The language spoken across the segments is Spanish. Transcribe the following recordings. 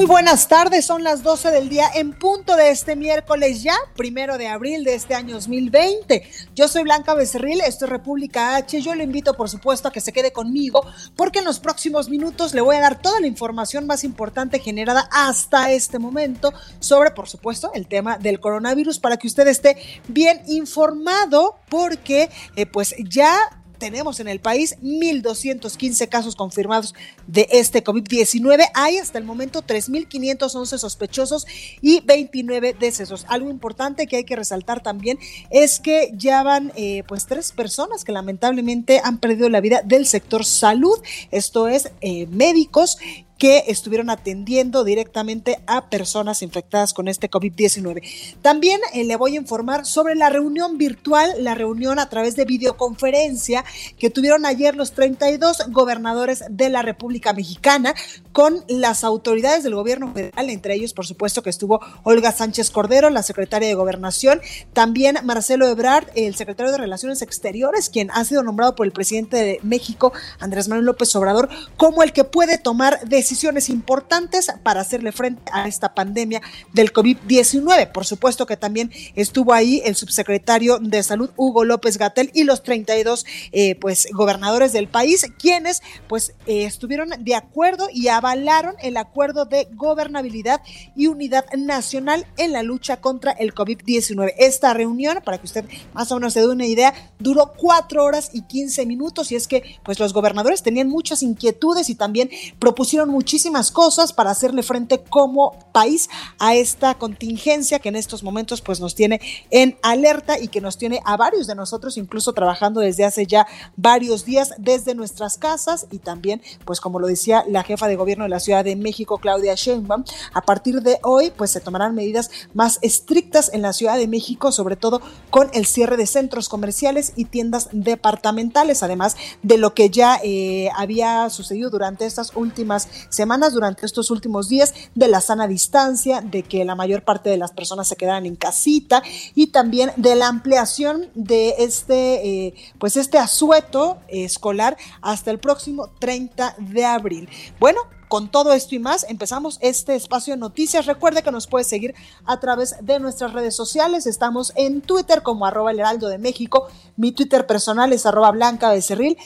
Muy buenas tardes, son las 12 del día en punto de este miércoles ya, primero de abril de este año 2020. Yo soy Blanca Becerril, esto es República H. Yo le invito, por supuesto, a que se quede conmigo, porque en los próximos minutos le voy a dar toda la información más importante generada hasta este momento sobre, por supuesto, el tema del coronavirus para que usted esté bien informado, porque eh, pues ya tenemos en el país 1.215 casos confirmados de este COVID-19. Hay hasta el momento 3.511 sospechosos y 29 decesos. Algo importante que hay que resaltar también es que ya van eh, pues tres personas que lamentablemente han perdido la vida del sector salud. Esto es eh, médicos que estuvieron atendiendo directamente a personas infectadas con este COVID-19. También eh, le voy a informar sobre la reunión virtual, la reunión a través de videoconferencia que tuvieron ayer los 32 gobernadores de la República Mexicana con las autoridades del gobierno federal, entre ellos, por supuesto, que estuvo Olga Sánchez Cordero, la secretaria de Gobernación, también Marcelo Ebrard, el secretario de Relaciones Exteriores, quien ha sido nombrado por el presidente de México, Andrés Manuel López Obrador, como el que puede tomar decisiones decisiones importantes para hacerle frente a esta pandemia del COVID-19. Por supuesto que también estuvo ahí el subsecretario de Salud, Hugo López Gatel, y los 32 eh, pues, gobernadores del país, quienes pues eh, estuvieron de acuerdo y avalaron el acuerdo de gobernabilidad y unidad nacional en la lucha contra el COVID-19. Esta reunión, para que usted más o menos se dé una idea, duró cuatro horas y 15 minutos y es que pues los gobernadores tenían muchas inquietudes y también propusieron muchísimas cosas para hacerle frente como país a esta contingencia que en estos momentos pues nos tiene en alerta y que nos tiene a varios de nosotros incluso trabajando desde hace ya varios días desde nuestras casas y también pues como lo decía la jefa de gobierno de la Ciudad de México Claudia Sheinbaum a partir de hoy pues se tomarán medidas más estrictas en la Ciudad de México sobre todo con el cierre de centros comerciales y tiendas departamentales además de lo que ya eh, había sucedido durante estas últimas semanas, durante estos últimos días, de la sana distancia, de que la mayor parte de las personas se quedaran en casita y también de la ampliación de este, eh, pues este asueto escolar hasta el próximo 30 de abril. Bueno, con todo esto y más, empezamos este espacio de noticias. Recuerde que nos puede seguir a través de nuestras redes sociales. Estamos en Twitter como arroba el heraldo de México. Mi Twitter personal es arroba blanca becerril.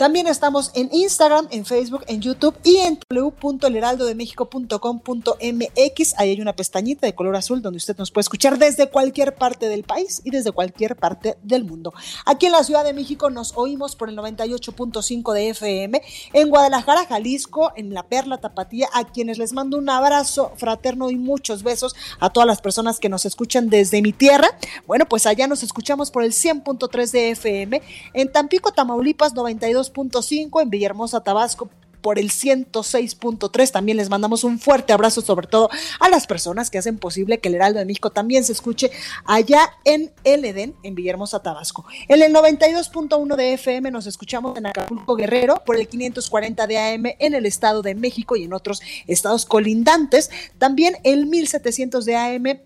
También estamos en Instagram, en Facebook, en YouTube y en www.elheraldodemexico.com.mx. Ahí hay una pestañita de color azul donde usted nos puede escuchar desde cualquier parte del país y desde cualquier parte del mundo. Aquí en la Ciudad de México nos oímos por el 98.5 de FM, en Guadalajara, Jalisco, en La Perla Tapatía, a quienes les mando un abrazo fraterno y muchos besos a todas las personas que nos escuchan desde mi tierra. Bueno, pues allá nos escuchamos por el 100.3 de FM, en Tampico, Tamaulipas, 92 en Villahermosa, Tabasco por el 106.3. También les mandamos un fuerte abrazo, sobre todo a las personas que hacen posible que el Heraldo de México también se escuche allá en El Edén, en Villahermosa, Tabasco. En el 92.1 de FM nos escuchamos en Acapulco Guerrero, por el 540 de AM en el Estado de México y en otros estados colindantes. También el 1700 de AM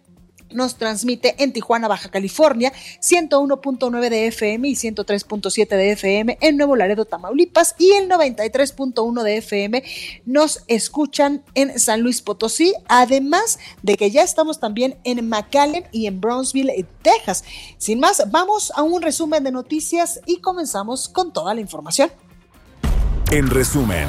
nos transmite en Tijuana, Baja California, 101.9 de FM y 103.7 de FM en Nuevo Laredo, Tamaulipas y el 93.1 de FM nos escuchan en San Luis Potosí, además de que ya estamos también en McAllen y en Brownsville, Texas. Sin más, vamos a un resumen de noticias y comenzamos con toda la información. En resumen.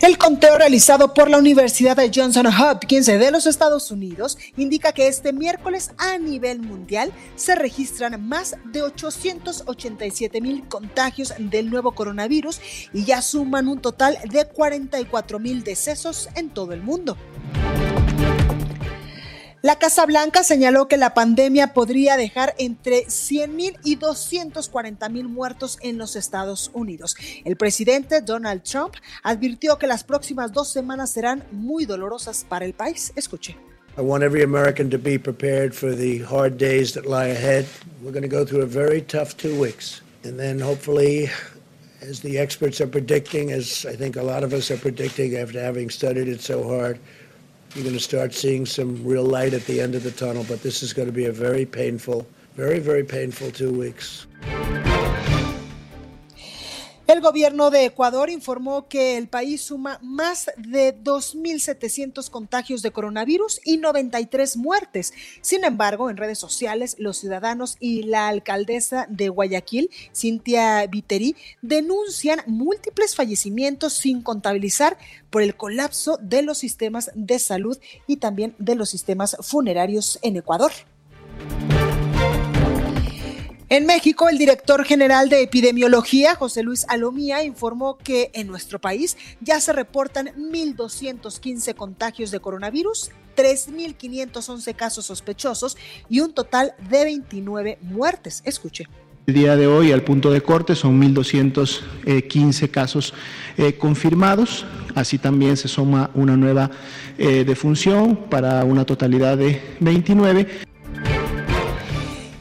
El conteo realizado por la Universidad de Johnson Hopkins de los Estados Unidos indica que este miércoles a nivel mundial se registran más de 887 mil contagios del nuevo coronavirus y ya suman un total de 44 mil decesos en todo el mundo. La Casa Blanca señaló que la pandemia podría dejar entre 100.000 y 240.000 muertos en los Estados Unidos. El presidente Donald Trump advirtió que las próximas dos semanas serán muy dolorosas para el país. Escuche. I want every American to be prepared for the hard days that lie ahead. We're going to go through a very tough two weeks. And then hopefully, as the experts are predicting, as I think a lot of us are predicting after having studied it so hard, you're going to start seeing some real light at the end of the tunnel. But this is going to be a very painful, very, very painful two weeks. El gobierno de Ecuador informó que el país suma más de 2.700 contagios de coronavirus y 93 muertes. Sin embargo, en redes sociales, los ciudadanos y la alcaldesa de Guayaquil, Cintia Viteri, denuncian múltiples fallecimientos sin contabilizar por el colapso de los sistemas de salud y también de los sistemas funerarios en Ecuador. En México, el director general de epidemiología, José Luis Alomía, informó que en nuestro país ya se reportan 1.215 contagios de coronavirus, 3.511 casos sospechosos y un total de 29 muertes. Escuche. El día de hoy, al punto de corte, son 1.215 casos eh, confirmados. Así también se suma una nueva eh, defunción para una totalidad de 29.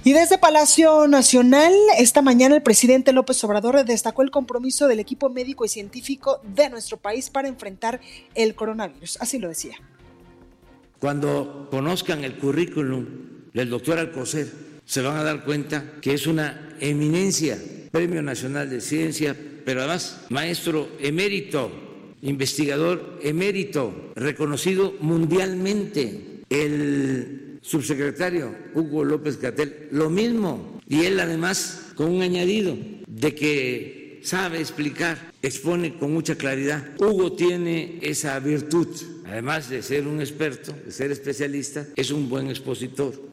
Y desde Palacio Nacional, esta mañana el presidente López Obrador destacó el compromiso del equipo médico y científico de nuestro país para enfrentar el coronavirus. Así lo decía. Cuando conozcan el currículum del doctor Alcocer, se van a dar cuenta que es una eminencia, Premio Nacional de Ciencia, pero además maestro emérito, investigador emérito, reconocido mundialmente. El subsecretario Hugo López Catel, lo mismo. Y él además con un añadido de que sabe explicar, expone con mucha claridad. Hugo tiene esa virtud, además de ser un experto, de ser especialista, es un buen expositor.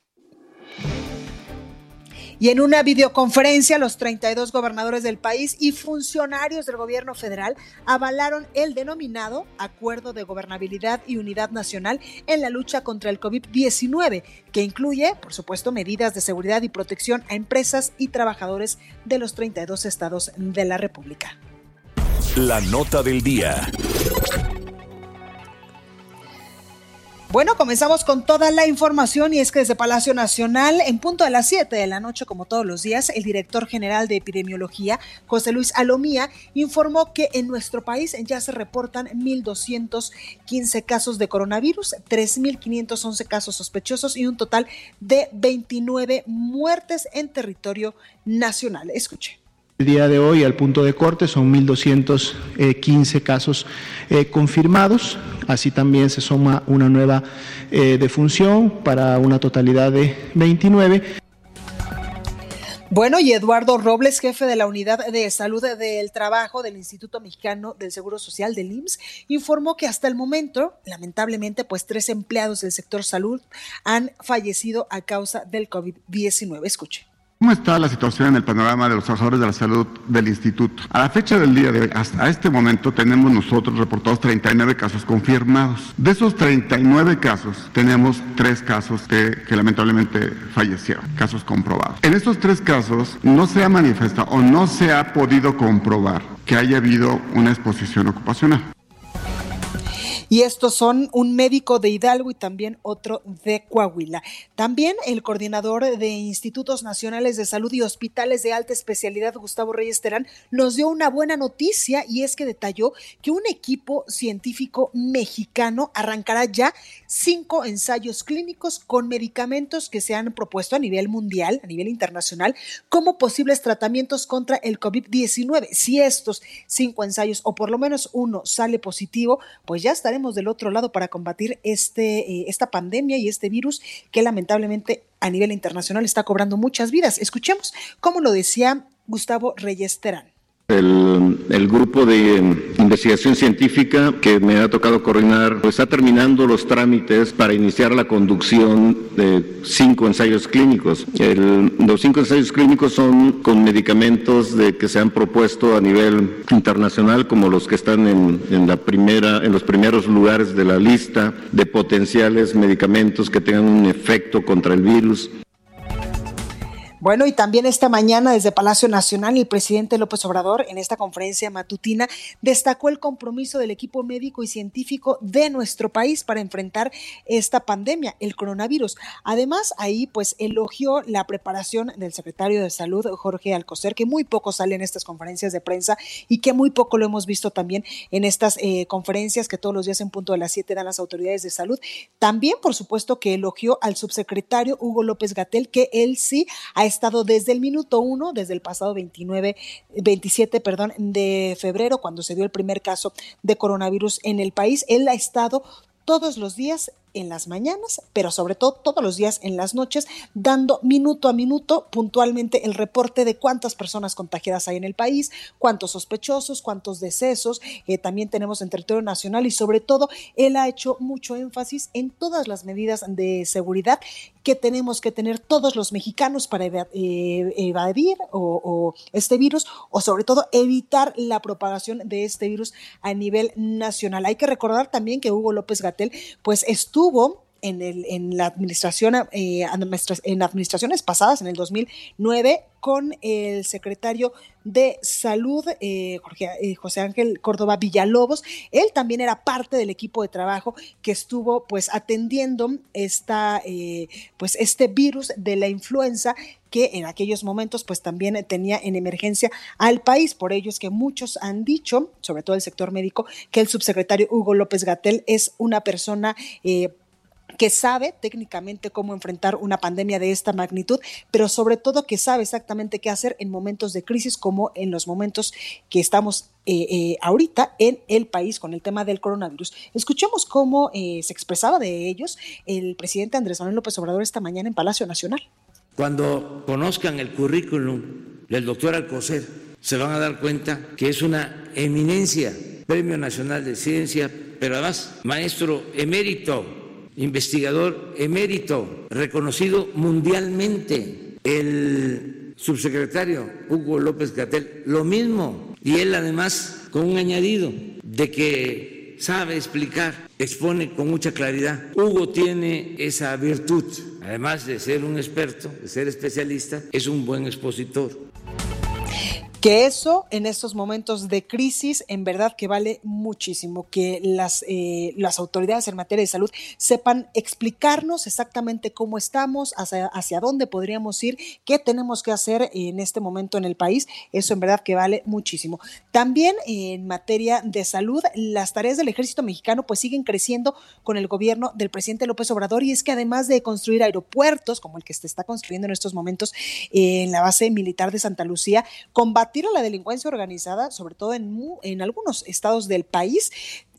Y en una videoconferencia, los 32 gobernadores del país y funcionarios del gobierno federal avalaron el denominado Acuerdo de Gobernabilidad y Unidad Nacional en la lucha contra el COVID-19, que incluye, por supuesto, medidas de seguridad y protección a empresas y trabajadores de los 32 estados de la República. La nota del día. Bueno, comenzamos con toda la información y es que desde Palacio Nacional, en punto de las 7 de la noche, como todos los días, el director general de epidemiología, José Luis Alomía, informó que en nuestro país ya se reportan 1.215 casos de coronavirus, 3.511 casos sospechosos y un total de 29 muertes en territorio nacional. Escuche. El día de hoy, al punto de corte, son 1.215 casos eh, confirmados. Así también se suma una nueva eh, defunción para una totalidad de 29. Bueno, y Eduardo Robles, jefe de la Unidad de Salud del Trabajo del Instituto Mexicano del Seguro Social del IMSS, informó que hasta el momento, lamentablemente, pues tres empleados del sector salud han fallecido a causa del COVID-19. Escuche. ¿Cómo está la situación en el panorama de los trabajadores de la salud del instituto? A la fecha del día de hoy, hasta este momento, tenemos nosotros reportados 39 casos confirmados. De esos 39 casos, tenemos tres casos que, lamentablemente fallecieron, casos comprobados. En estos tres casos, no se ha manifestado o no se ha podido comprobar que haya habido una exposición ocupacional. Y estos son un médico de Hidalgo y también otro de Coahuila. También el coordinador de Institutos Nacionales de Salud y Hospitales de Alta Especialidad, Gustavo Reyes Terán, nos dio una buena noticia y es que detalló que un equipo científico mexicano arrancará ya cinco ensayos clínicos con medicamentos que se han propuesto a nivel mundial, a nivel internacional, como posibles tratamientos contra el COVID-19. Si estos cinco ensayos o por lo menos uno sale positivo, pues ya estaremos del otro lado para combatir este, eh, esta pandemia y este virus que lamentablemente a nivel internacional está cobrando muchas vidas. Escuchemos cómo lo decía Gustavo Reyes Terán. El grupo de investigación científica que me ha tocado coordinar pues, está terminando los trámites para iniciar la conducción de cinco ensayos clínicos. los cinco ensayos clínicos son con medicamentos de, que se han propuesto a nivel internacional, como los que están en, la primera, en los primeros lugares de la lista de potenciales medicamentos que tengan un efecto contra el virus. Bueno, y también esta mañana desde Palacio Nacional, el presidente López Obrador en esta conferencia matutina destacó el compromiso del equipo médico y científico de nuestro país para enfrentar esta pandemia, el coronavirus. Además, ahí pues elogió la preparación del secretario de Salud, Jorge Alcocer, que muy poco sale en estas conferencias de prensa y que muy poco lo hemos visto también en estas eh, conferencias que todos los días en punto de las 7 dan las autoridades de salud. También, por supuesto, que elogió al subsecretario Hugo López Gatel, que él sí ha estado desde el minuto uno, desde el pasado 29, 27, perdón, de febrero, cuando se dio el primer caso de coronavirus en el país. Él ha estado todos los días en las mañanas, pero sobre todo todos los días en las noches, dando minuto a minuto puntualmente el reporte de cuántas personas contagiadas hay en el país, cuántos sospechosos, cuántos decesos, eh, también tenemos en territorio nacional y sobre todo él ha hecho mucho énfasis en todas las medidas de seguridad que tenemos que tener todos los mexicanos para eh, evadir o, este virus o sobre todo evitar la propagación de este virus a nivel nacional. Hay que recordar también que Hugo López Gatel pues estuvo estuvo en, el, en la administración, eh, en administraciones pasadas, en el 2009, con el secretario de Salud, eh, Jorge, eh, José Ángel Córdoba Villalobos. Él también era parte del equipo de trabajo que estuvo pues atendiendo esta, pues este virus de la influenza que en aquellos momentos pues también tenía en emergencia al país. Por ello es que muchos han dicho, sobre todo el sector médico, que el subsecretario Hugo López Gatel es una persona eh, que sabe técnicamente cómo enfrentar una pandemia de esta magnitud, pero sobre todo que sabe exactamente qué hacer en momentos de crisis como en los momentos que estamos eh, eh, ahorita en el país con el tema del coronavirus. Escuchemos cómo eh, se expresaba de ellos el presidente Andrés Manuel López Obrador esta mañana en Palacio Nacional. Cuando conozcan el currículum del doctor Alcocer, se van a dar cuenta que es una eminencia, Premio Nacional de Ciencia, pero además maestro emérito investigador emérito, reconocido mundialmente. El subsecretario Hugo López Gatel, lo mismo. Y él además con un añadido de que sabe explicar, expone con mucha claridad. Hugo tiene esa virtud, además de ser un experto, de ser especialista, es un buen expositor que eso en estos momentos de crisis en verdad que vale muchísimo, que las, eh, las autoridades en materia de salud sepan explicarnos exactamente cómo estamos, hacia, hacia dónde podríamos ir, qué tenemos que hacer en este momento en el país, eso en verdad que vale muchísimo. También en materia de salud, las tareas del ejército mexicano pues siguen creciendo con el gobierno del presidente López Obrador y es que además de construir aeropuertos como el que se está construyendo en estos momentos en la base militar de Santa Lucía, combatir a la delincuencia organizada, sobre todo en, en algunos estados del país,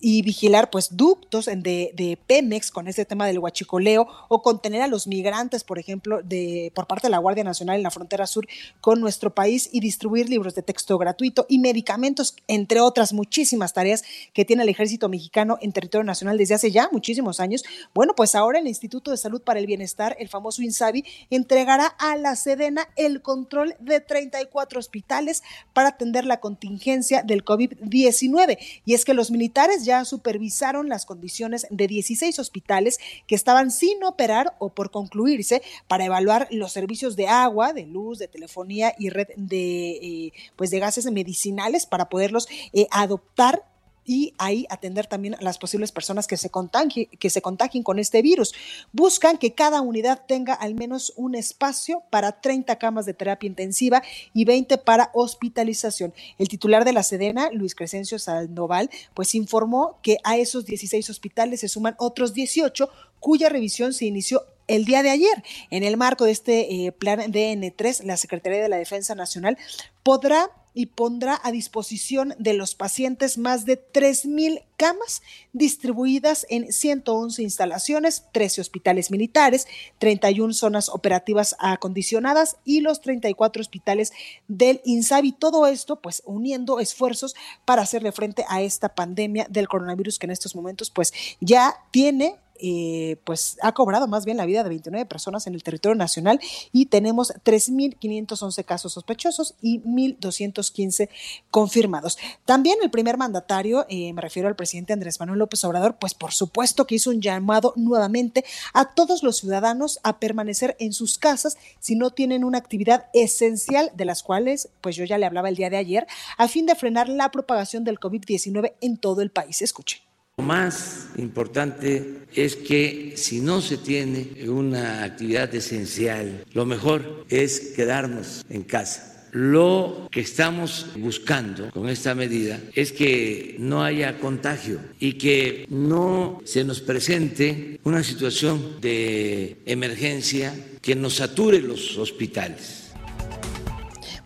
y vigilar pues ductos de, de, Pemex con ese tema del huachicoleo o contener a los migrantes, por ejemplo, de, por parte de la Guardia Nacional en la frontera sur con nuestro país y distribuir libros de texto gratuito y medicamentos, entre otras muchísimas tareas que tiene el ejército mexicano en territorio nacional desde hace ya muchísimos años. Bueno, pues ahora el Instituto de Salud para el Bienestar, el famoso INSABI, entregará a la Sedena el control de 34 hospitales para atender la contingencia del COVID-19. Y es que los militares ya supervisaron las condiciones de 16 hospitales que estaban sin operar o por concluirse para evaluar los servicios de agua, de luz, de telefonía y red de, eh, pues de gases medicinales para poderlos eh, adoptar y ahí atender también a las posibles personas que se, contagien, que se con este virus. Buscan que cada unidad tenga al menos un espacio para 30 camas de terapia intensiva y 20 para hospitalización. El titular de la Sedena, Luis Crescencio Sandoval, pues informó que a esos 16 hospitales se suman otros 18 cuya revisión se inició el día de ayer. En el marco de este eh, plan DN3, la Secretaría de la Defensa Nacional podrá y pondrá a disposición de los pacientes más de 3.000 camas distribuidas en 111 instalaciones, 13 hospitales militares, 31 zonas operativas acondicionadas y los 34 hospitales del INSABI. Todo esto, pues, uniendo esfuerzos para hacerle frente a esta pandemia del coronavirus que en estos momentos, pues, ya tiene eh, pues ha cobrado más bien la vida de 29 personas en el territorio nacional y tenemos 3.511 casos sospechosos y 1.215 confirmados. También el primer mandatario, eh, me refiero al presidente Andrés Manuel López Obrador, pues por supuesto que hizo un llamado nuevamente a todos los ciudadanos a permanecer en sus casas si no tienen una actividad esencial de las cuales, pues yo ya le hablaba el día de ayer, a fin de frenar la propagación del COVID-19 en todo el país. Escuche. Lo más importante es que si no se tiene una actividad esencial, lo mejor es quedarnos en casa. Lo que estamos buscando con esta medida es que no haya contagio y que no se nos presente una situación de emergencia que nos sature los hospitales.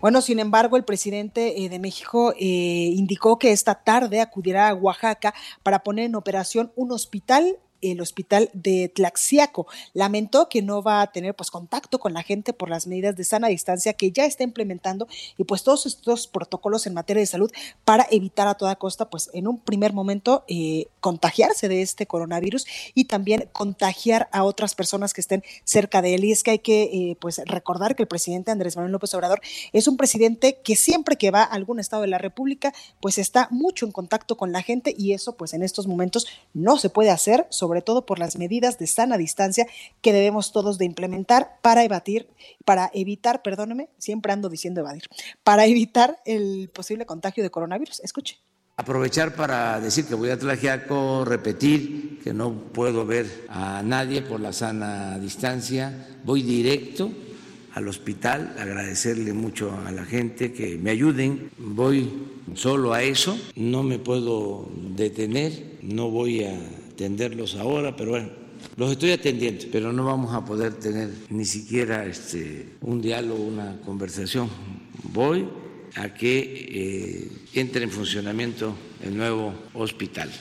Bueno, sin embargo, el presidente eh, de México eh, indicó que esta tarde acudirá a Oaxaca para poner en operación un hospital el hospital de Tlaxiaco. Lamentó que no va a tener pues contacto con la gente por las medidas de sana distancia que ya está implementando y pues todos estos protocolos en materia de salud para evitar a toda costa pues en un primer momento eh, contagiarse de este coronavirus y también contagiar a otras personas que estén cerca de él. Y es que hay que eh, pues recordar que el presidente Andrés Manuel López Obrador es un presidente que siempre que va a algún estado de la República pues está mucho en contacto con la gente y eso pues en estos momentos no se puede hacer sobre sobre todo por las medidas de sana distancia que debemos todos de implementar para evadir, para evitar, perdóneme, siempre ando diciendo evadir, para evitar el posible contagio de coronavirus. Escuche. Aprovechar para decir que voy a Tlajiaco, repetir que no puedo ver a nadie por la sana distancia, voy directo al hospital, agradecerle mucho a la gente que me ayuden, voy solo a eso, no me puedo detener, no voy a atenderlos ahora, pero bueno, los estoy atendiendo, pero no vamos a poder tener ni siquiera este, un diálogo, una conversación. Voy a que eh, entre en funcionamiento el nuevo hospital.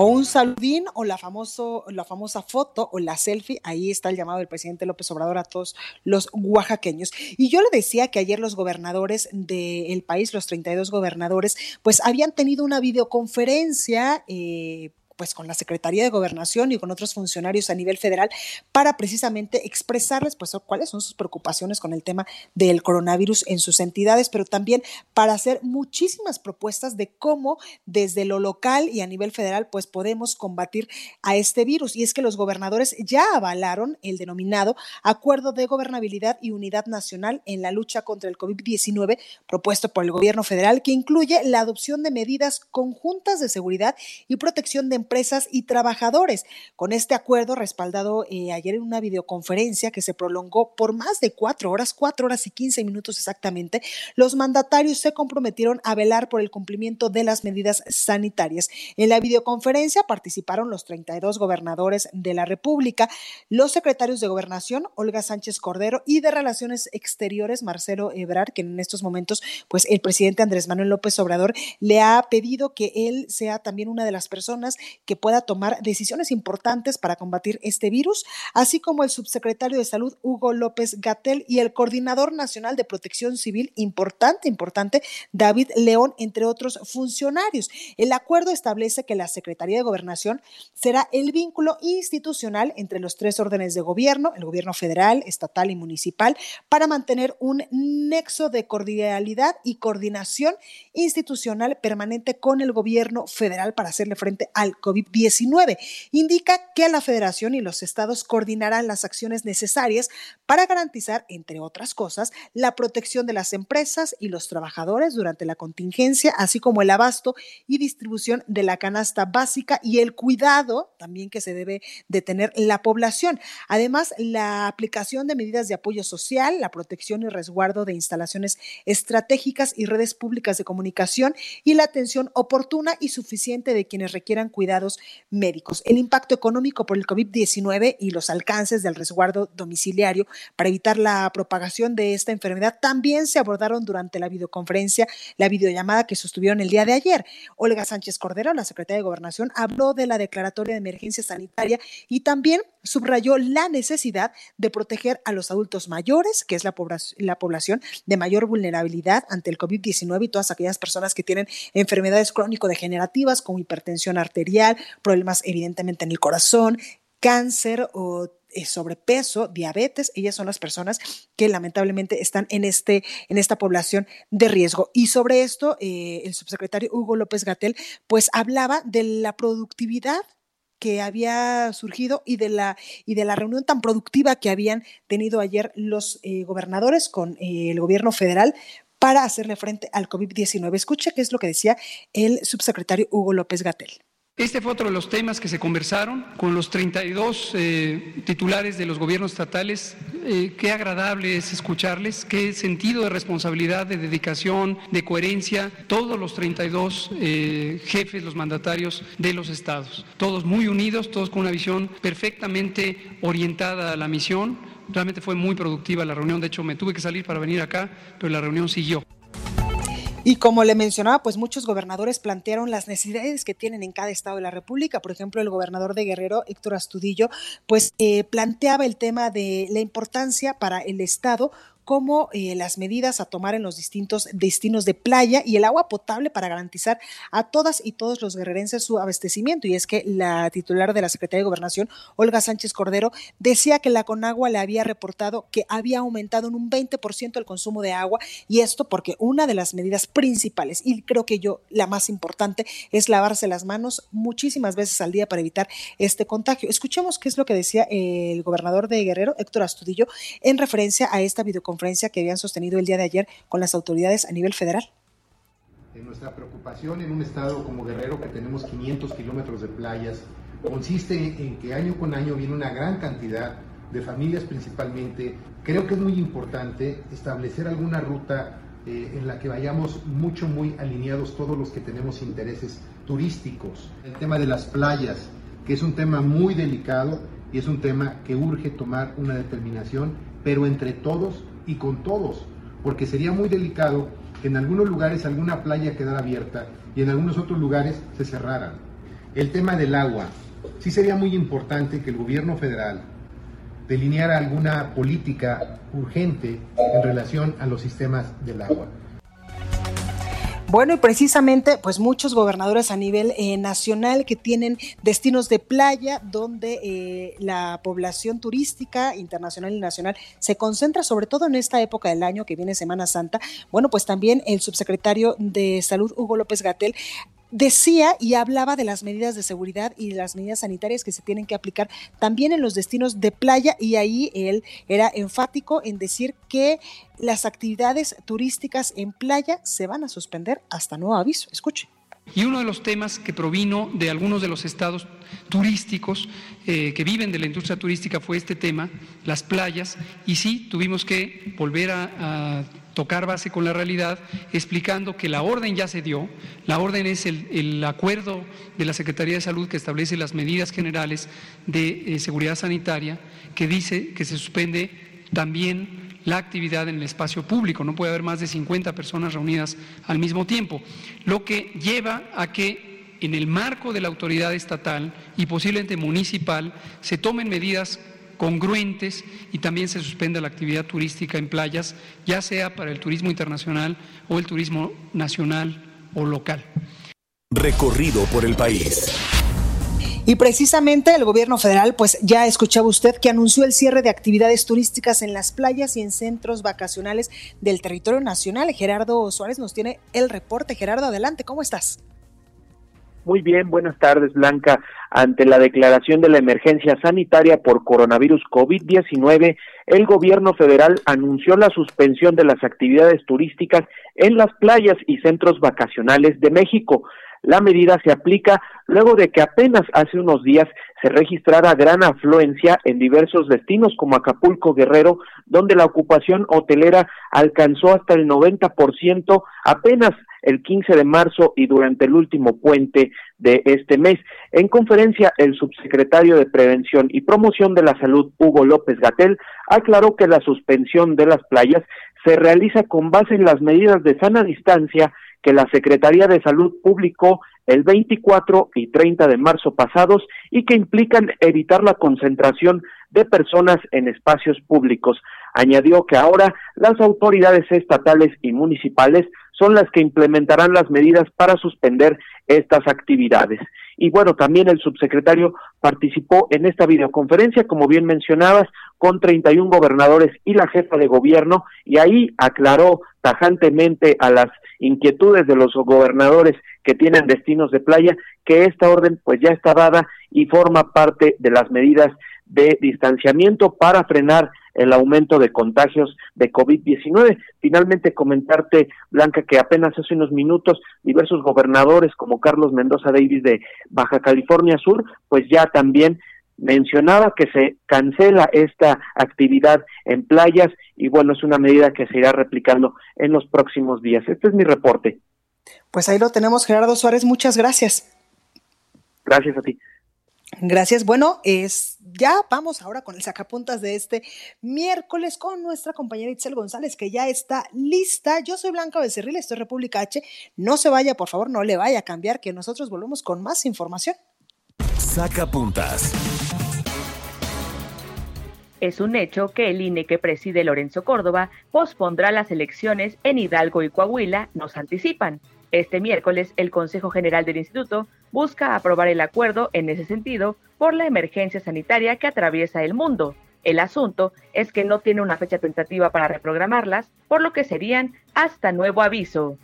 O un saludín o la, famoso, la famosa foto o la selfie, ahí está el llamado del presidente López Obrador a todos los oaxaqueños. Y yo le decía que ayer los gobernadores del país, los 32 gobernadores, pues habían tenido una videoconferencia. Eh, pues con la Secretaría de Gobernación y con otros funcionarios a nivel federal para precisamente expresarles pues cuáles son sus preocupaciones con el tema del coronavirus en sus entidades, pero también para hacer muchísimas propuestas de cómo desde lo local y a nivel federal pues podemos combatir a este virus. Y es que los gobernadores ya avalaron el denominado Acuerdo de Gobernabilidad y Unidad Nacional en la lucha contra el COVID-19 propuesto por el gobierno federal que incluye la adopción de medidas conjuntas de seguridad y protección de empresas y trabajadores. Con este acuerdo, respaldado eh, ayer en una videoconferencia que se prolongó por más de cuatro horas, cuatro horas y quince minutos exactamente, los mandatarios se comprometieron a velar por el cumplimiento de las medidas sanitarias. En la videoconferencia participaron los 32 gobernadores de la República, los secretarios de Gobernación, Olga Sánchez Cordero, y de Relaciones Exteriores, Marcelo Ebrard, que en estos momentos, pues el presidente Andrés Manuel López Obrador le ha pedido que él sea también una de las personas que pueda tomar decisiones importantes para combatir este virus, así como el subsecretario de Salud Hugo López Gatel y el coordinador nacional de Protección Civil, importante, importante, David León, entre otros funcionarios. El acuerdo establece que la Secretaría de Gobernación será el vínculo institucional entre los tres órdenes de gobierno, el gobierno federal, estatal y municipal, para mantener un nexo de cordialidad y coordinación institucional permanente con el gobierno federal para hacerle frente al COVID-19. Indica que la federación y los estados coordinarán las acciones necesarias para garantizar, entre otras cosas, la protección de las empresas y los trabajadores durante la contingencia, así como el abasto y distribución de la canasta básica y el cuidado también que se debe de tener la población. Además, la aplicación de medidas de apoyo social, la protección y resguardo de instalaciones estratégicas y redes públicas de comunicación y la atención oportuna y suficiente de quienes requieran cuidado médicos. El impacto económico por el COVID-19 y los alcances del resguardo domiciliario para evitar la propagación de esta enfermedad también se abordaron durante la videoconferencia, la videollamada que sostuvieron el día de ayer. Olga Sánchez Cordero, la secretaria de Gobernación, habló de la declaratoria de emergencia sanitaria y también subrayó la necesidad de proteger a los adultos mayores, que es la, la población de mayor vulnerabilidad ante el COVID-19 y todas aquellas personas que tienen enfermedades crónico-degenerativas como hipertensión arterial, problemas evidentemente en el corazón, cáncer o eh, sobrepeso, diabetes, ellas son las personas que lamentablemente están en, este, en esta población de riesgo. Y sobre esto, eh, el subsecretario Hugo López Gatel, pues hablaba de la productividad que había surgido y de la y de la reunión tan productiva que habían tenido ayer los eh, gobernadores con el gobierno federal para hacerle frente al COVID-19. Escuche qué es lo que decía el subsecretario Hugo López Gatel. Este fue otro de los temas que se conversaron con los 32 eh, titulares de los gobiernos estatales. Eh, qué agradable es escucharles, qué sentido de responsabilidad, de dedicación, de coherencia, todos los 32 eh, jefes, los mandatarios de los estados. Todos muy unidos, todos con una visión perfectamente orientada a la misión. Realmente fue muy productiva la reunión, de hecho me tuve que salir para venir acá, pero la reunión siguió. Y como le mencionaba, pues muchos gobernadores plantearon las necesidades que tienen en cada estado de la República. Por ejemplo, el gobernador de Guerrero, Héctor Astudillo, pues eh, planteaba el tema de la importancia para el estado como eh, las medidas a tomar en los distintos destinos de playa y el agua potable para garantizar a todas y todos los guerrerenses su abastecimiento. Y es que la titular de la Secretaría de Gobernación, Olga Sánchez Cordero, decía que la Conagua le había reportado que había aumentado en un 20% el consumo de agua y esto porque una de las medidas principales y creo que yo la más importante es lavarse las manos muchísimas veces al día para evitar este contagio. Escuchemos qué es lo que decía el gobernador de Guerrero, Héctor Astudillo, en referencia a esta videoconferencia que habían sostenido el día de ayer con las autoridades a nivel federal. En nuestra preocupación en un estado como Guerrero, que tenemos 500 kilómetros de playas, consiste en que año con año viene una gran cantidad de familias principalmente. Creo que es muy importante establecer alguna ruta eh, en la que vayamos mucho, muy alineados todos los que tenemos intereses turísticos. El tema de las playas, que es un tema muy delicado y es un tema que urge tomar una determinación, pero entre todos y con todos, porque sería muy delicado que en algunos lugares alguna playa quedara abierta y en algunos otros lugares se cerrara. El tema del agua. Sí sería muy importante que el gobierno federal delineara alguna política urgente en relación a los sistemas del agua. Bueno, y precisamente, pues muchos gobernadores a nivel eh, nacional que tienen destinos de playa donde eh, la población turística internacional y nacional se concentra, sobre todo en esta época del año que viene Semana Santa. Bueno, pues también el subsecretario de Salud, Hugo López Gatel, decía y hablaba de las medidas de seguridad y de las medidas sanitarias que se tienen que aplicar también en los destinos de playa y ahí él era enfático en decir que las actividades turísticas en playa se van a suspender hasta nuevo aviso. Escuche. Y uno de los temas que provino de algunos de los estados turísticos eh, que viven de la industria turística fue este tema, las playas, y sí, tuvimos que volver a, tocar base con la realidad, explicando que la orden ya se dio, la orden es el, acuerdo de la Secretaría de Salud que establece las medidas generales de eh, seguridad sanitaria, que dice que se suspende también la actividad en el espacio público. No puede haber más de 50 personas reunidas al mismo tiempo, lo que lleva a que en el marco de la autoridad estatal y posiblemente municipal se tomen medidas congruentes y también se suspenda la actividad turística en playas, ya sea para el turismo internacional o el turismo nacional o local. Recorrido por el país. Y precisamente el gobierno federal, pues ya escuchaba usted que anunció el cierre de actividades turísticas en las playas y en centros vacacionales del territorio nacional. Gerardo Suárez nos tiene el reporte. Gerardo, adelante, ¿cómo estás? Muy bien, buenas tardes, Blanca. Ante la declaración de la emergencia sanitaria por coronavirus COVID-19, el gobierno federal anunció la suspensión de las actividades turísticas en las playas y centros vacacionales de México. La medida se aplica luego de que apenas hace unos días se registrara gran afluencia en diversos destinos como Acapulco Guerrero, donde la ocupación hotelera alcanzó hasta el 90% apenas el 15 de marzo y durante el último puente de este mes. En conferencia, el subsecretario de Prevención y Promoción de la Salud, Hugo López Gatel, aclaró que la suspensión de las playas se realiza con base en las medidas de sana distancia que la Secretaría de Salud publicó el 24 y 30 de marzo pasados y que implican evitar la concentración de personas en espacios públicos. Añadió que ahora las autoridades estatales y municipales son las que implementarán las medidas para suspender estas actividades. Y bueno, también el subsecretario participó en esta videoconferencia, como bien mencionabas, con 31 gobernadores y la jefa de gobierno, y ahí aclaró tajantemente a las inquietudes de los gobernadores que tienen destinos de playa que esta orden pues ya está dada y forma parte de las medidas de distanciamiento para frenar el aumento de contagios de COVID-19. Finalmente comentarte, Blanca, que apenas hace unos minutos diversos gobernadores como Carlos Mendoza Davis de Baja California Sur, pues ya también mencionaba que se cancela esta actividad en playas y bueno, es una medida que se irá replicando en los próximos días. Este es mi reporte. Pues ahí lo tenemos, Gerardo Suárez, muchas gracias. Gracias a ti. Gracias. Bueno, es ya vamos ahora con el sacapuntas de este miércoles con nuestra compañera Itzel González, que ya está lista. Yo soy Blanca Becerril, estoy República H. No se vaya, por favor, no le vaya a cambiar, que nosotros volvemos con más información. Sacapuntas. Es un hecho que el INE que preside Lorenzo Córdoba pospondrá las elecciones en Hidalgo y Coahuila, nos anticipan. Este miércoles, el Consejo General del Instituto busca aprobar el acuerdo en ese sentido por la emergencia sanitaria que atraviesa el mundo. El asunto es que no tiene una fecha tentativa para reprogramarlas, por lo que serían hasta nuevo aviso.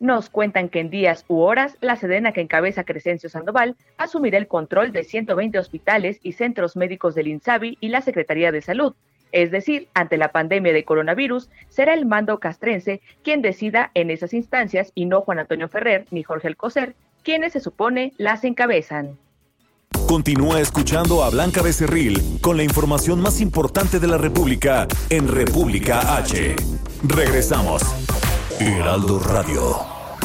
Nos cuentan que en días u horas, la Sedena que encabeza Crescencio Sandoval asumirá el control de 120 hospitales y centros médicos del INSABI y la Secretaría de Salud, es decir, ante la pandemia de coronavirus, será el mando castrense quien decida en esas instancias y no Juan Antonio Ferrer ni Jorge Alcocer, quienes se supone las encabezan. Continúa escuchando a Blanca Becerril con la información más importante de la República en República H. Regresamos. Heraldo Radio.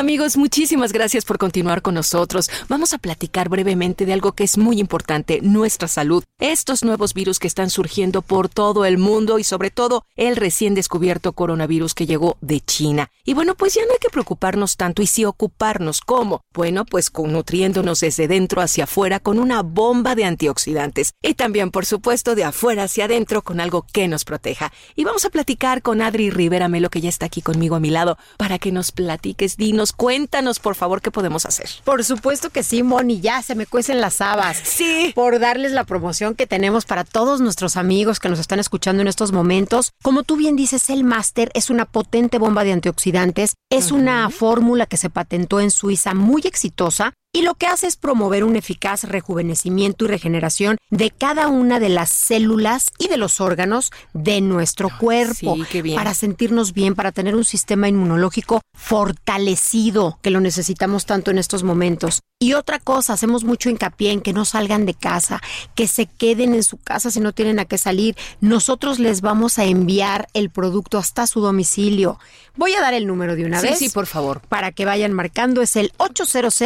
Amigos, muchísimas gracias por continuar con nosotros. Vamos a platicar brevemente de algo que es muy importante, nuestra salud. Estos nuevos virus que están surgiendo por todo el mundo y sobre todo el recién descubierto coronavirus que llegó de China. Y bueno, pues ya no hay que preocuparnos tanto y sí ocuparnos. ¿Cómo? Bueno, pues con nutriéndonos desde dentro hacia afuera con una bomba de antioxidantes. Y también, por supuesto, de afuera hacia adentro con algo que nos proteja. Y vamos a platicar con Adri Rivera Melo, que ya está aquí conmigo a mi lado, para que nos platiques, dinos Cuéntanos, por favor, qué podemos hacer. Por supuesto que sí, Moni, ya se me cuecen las habas. Sí. Por darles la promoción que tenemos para todos nuestros amigos que nos están escuchando en estos momentos. Como tú bien dices, el Master es una potente bomba de antioxidantes. Es una fórmula que se patentó en Suiza muy exitosa y lo que hace es promover un eficaz rejuvenecimiento y regeneración de cada una de las células y de los órganos de nuestro cuerpo para sentirnos bien, para tener un sistema inmunológico fortalecido, que lo necesitamos tanto en estos momentos. Y otra cosa, hacemos mucho hincapié en que no salgan de casa, que se queden en su casa si no tienen a qué salir. Nosotros les vamos a enviar el producto hasta su domicilio. Voy a dar el número de una vez. Sí, por favor. Para que vayan marcando, es el 800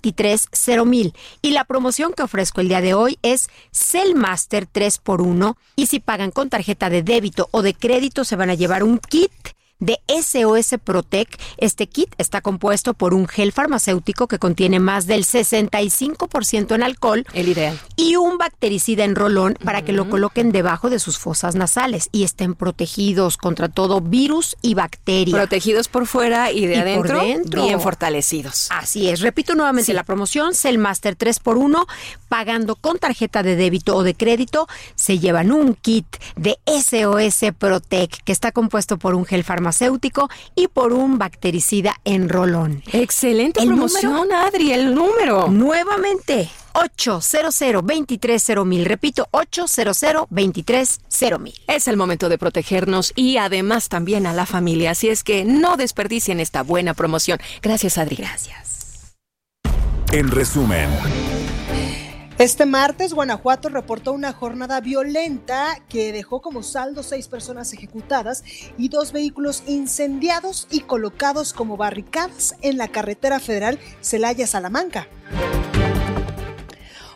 230 Y la promoción que ofrezco el día de hoy es Cellmaster 3x1. Y si pagan con tarjeta de débito o de crédito, se van a llevar un kit de SOS Protec. Este kit está compuesto por un gel farmacéutico que contiene más del 65% en alcohol. El ideal. Y un bactericida en rolón para que lo coloquen debajo de sus fosas nasales y estén protegidos contra todo virus y bacteria. Protegidos por fuera y de adentro, bien fortalecidos. Así es. Repito nuevamente la promoción, Cellmaster 3x1, pagando con tarjeta de débito o de crédito, se llevan un kit de SOS Protec que está compuesto por un gel farmacéutico y por un bactericida en rolón. Excelente promoción, Adri, el número. Nuevamente, 800 230 Repito, 800 230 Es el momento de protegernos y además también a la familia. Así es que no desperdicien esta buena promoción. Gracias, Adri. Gracias. En resumen. Este martes, Guanajuato reportó una jornada violenta que dejó como saldo seis personas ejecutadas y dos vehículos incendiados y colocados como barricadas en la carretera federal Celaya-Salamanca.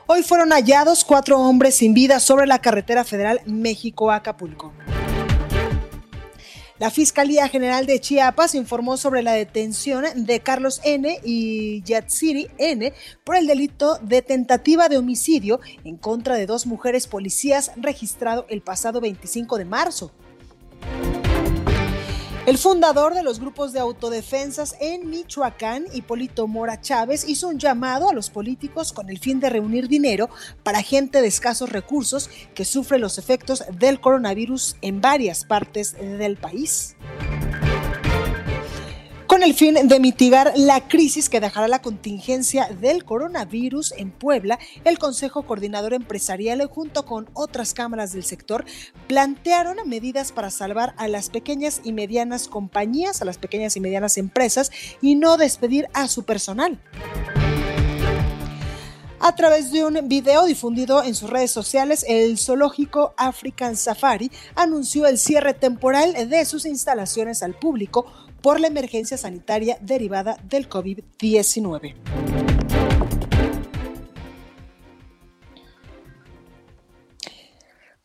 Hoy fueron hallados cuatro hombres sin vida sobre la carretera federal México-Acapulco. La Fiscalía General de Chiapas informó sobre la detención de Carlos N. y Yatsiri N. por el delito de tentativa de homicidio en contra de dos mujeres policías registrado el pasado 25 de marzo. El fundador de los grupos de autodefensas en Michoacán, Hipólito Mora Chávez, hizo un llamado a los políticos con el fin de reunir dinero para gente de escasos recursos que sufre los efectos del coronavirus en varias partes del país el fin de mitigar la crisis que dejará la contingencia del coronavirus en Puebla, el Consejo Coordinador Empresarial junto con otras cámaras del sector plantearon medidas para salvar a las pequeñas y medianas compañías, a las pequeñas y medianas empresas y no despedir a su personal. A través de un video difundido en sus redes sociales, el zoológico African Safari anunció el cierre temporal de sus instalaciones al público por la emergencia sanitaria derivada del COVID-19.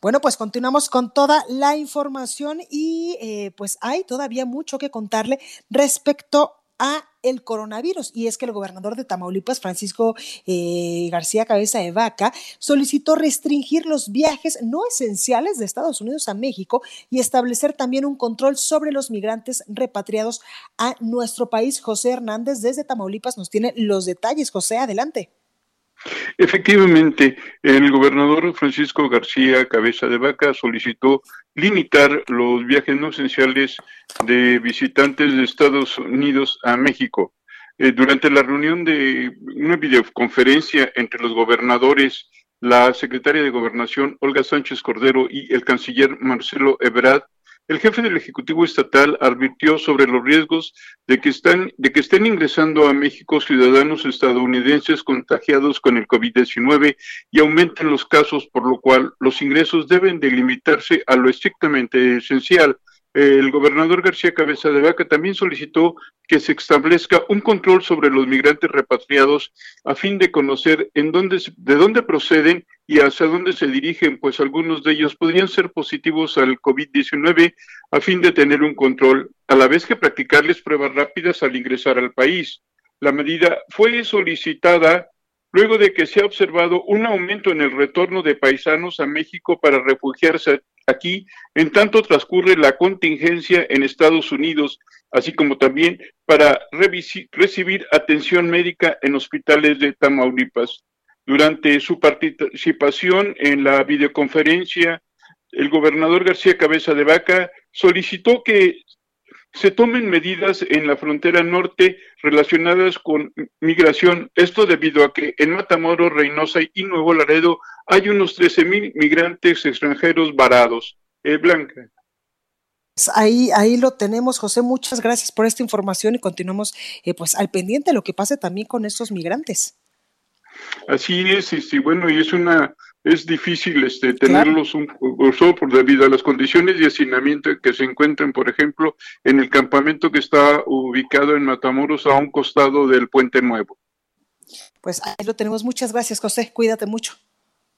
Bueno, pues continuamos con toda la información y eh, pues hay todavía mucho que contarle respecto a el coronavirus. Y es que el gobernador de Tamaulipas, Francisco eh, García Cabeza de Vaca, solicitó restringir los viajes no esenciales de Estados Unidos a México y establecer también un control sobre los migrantes repatriados a nuestro país. José Hernández desde Tamaulipas nos tiene los detalles. José, adelante. Efectivamente, el gobernador Francisco García Cabeza de Vaca solicitó limitar los viajes no esenciales de visitantes de Estados Unidos a México. Eh, durante la reunión de una videoconferencia entre los gobernadores, la secretaria de Gobernación, Olga Sánchez Cordero, y el canciller Marcelo Ebrard, el jefe del Ejecutivo Estatal advirtió sobre los riesgos de que, están, de que estén ingresando a México ciudadanos estadounidenses contagiados con el COVID-19 y aumenten los casos, por lo cual los ingresos deben delimitarse a lo estrictamente esencial. El gobernador García Cabeza de Vaca también solicitó que se establezca un control sobre los migrantes repatriados a fin de conocer en dónde, de dónde proceden y hacia dónde se dirigen, pues algunos de ellos podrían ser positivos al COVID-19 a fin de tener un control, a la vez que practicarles pruebas rápidas al ingresar al país. La medida fue solicitada luego de que se ha observado un aumento en el retorno de paisanos a México para refugiarse aquí, en tanto transcurre la contingencia en Estados Unidos, así como también para recibir atención médica en hospitales de Tamaulipas. Durante su participación en la videoconferencia, el gobernador García Cabeza de Vaca solicitó que se tomen medidas en la frontera norte relacionadas con migración. Esto debido a que en Matamoros, Reynosa y Nuevo Laredo hay unos 13 mil migrantes extranjeros varados. Eh, Blanca. Pues ahí, ahí lo tenemos, José. Muchas gracias por esta información y continuamos eh, pues al pendiente de lo que pase también con estos migrantes. Así es, y bueno, y es una es difícil este, tenerlos un, solo por debido a las condiciones de hacinamiento que se encuentran, por ejemplo, en el campamento que está ubicado en Matamoros a un costado del Puente Nuevo. Pues ahí lo tenemos. Muchas gracias, José. Cuídate mucho.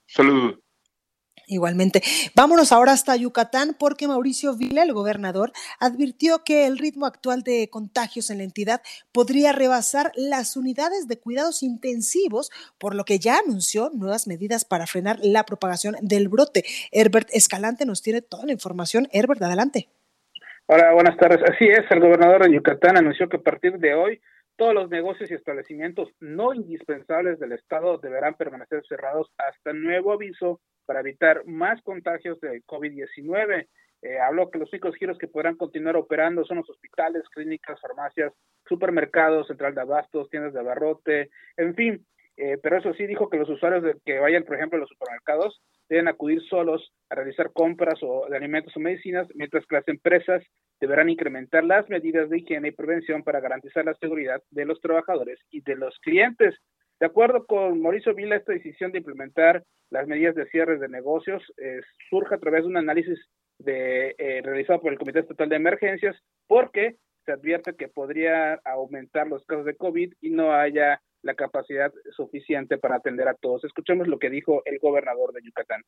Saludos. Igualmente. Vámonos ahora hasta Yucatán porque Mauricio Vila, el gobernador, advirtió que el ritmo actual de contagios en la entidad podría rebasar las unidades de cuidados intensivos, por lo que ya anunció nuevas medidas para frenar la propagación del brote. Herbert Escalante nos tiene toda la información. Herbert, adelante. Hola, buenas tardes. Así es, el gobernador de Yucatán anunció que a partir de hoy todos los negocios y establecimientos no indispensables del Estado deberán permanecer cerrados hasta nuevo aviso para evitar más contagios de COVID-19. Eh, habló que los únicos giros que podrán continuar operando son los hospitales, clínicas, farmacias, supermercados, central de abastos, tiendas de abarrote, en fin. eh, pero eso sí dijo que los usuarios de, que vayan, por ejemplo, a los supermercados deben acudir solos a realizar compras o de alimentos o medicinas, mientras que las empresas deberán incrementar las medidas de higiene y prevención para garantizar la seguridad de los trabajadores y de los clientes. De acuerdo con Mauricio Vila, esta decisión de implementar las medidas de cierre de negocios surge a través de un análisis de, eh, realizado por el Comité Estatal de Emergencias, porque se advierte que podría aumentar los casos de COVID y no haya la capacidad suficiente para atender a todos. Escuchemos lo que dijo el gobernador de Yucatán.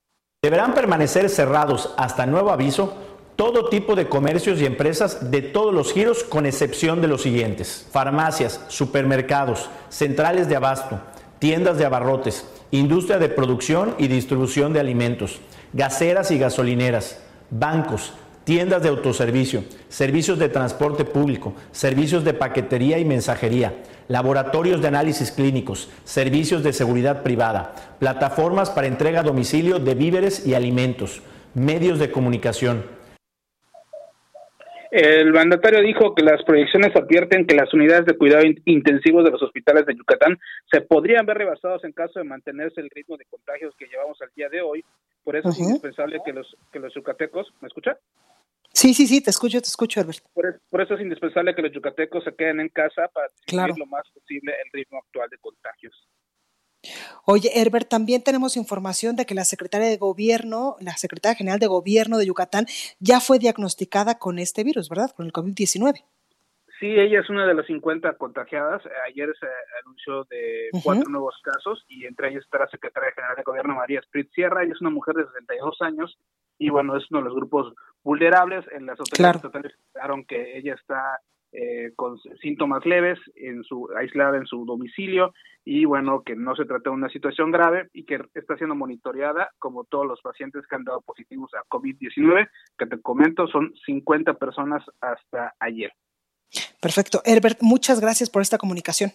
Deberán permanecer cerrados hasta nuevo aviso todo tipo de comercios y empresas de todos los giros con excepción de los siguientes. Farmacias, supermercados, centrales de abasto, tiendas de abarrotes, industria de producción y distribución de alimentos, gaseras y gasolineras, bancos, tiendas de autoservicio, servicios de transporte público, servicios de paquetería y mensajería, laboratorios de análisis clínicos, servicios de seguridad privada, plataformas para entrega a domicilio de víveres y alimentos, medios de comunicación. El mandatario dijo que las proyecciones advierten que las unidades de cuidado intensivos de los hospitales de Yucatán se podrían ver rebasados en caso de mantenerse el ritmo de contagios que llevamos al día de hoy. Por eso es indispensable que los, que los yucatecos, ¿me escucha? Sí, sí, sí, te escucho, te escucho, Herbert. Por, eso es indispensable que los yucatecos se queden en casa para disminuir lo más posible el ritmo actual de contagios. Oye, Herbert, también tenemos información de que la secretaria de Gobierno, la secretaria general de Gobierno de Yucatán, ya fue diagnosticada con este virus, ¿verdad? Con el COVID-19. Sí, ella es una de las 50 contagiadas. Ayer se anunció de cuatro nuevos casos y entre ellos está la secretaria general de Gobierno, María Sprit Sierra. Ella es una mujer de 62 años y bueno, es uno de los grupos vulnerables. En las autoridades estatales dijeron que ella está eh, con síntomas leves, en su aislada en su domicilio y bueno, que no se trata de una situación grave y que está siendo monitoreada como todos los pacientes que han dado positivos a COVID-19, que te comento son 50 personas hasta ayer. Perfecto. Herbert, muchas gracias por esta comunicación.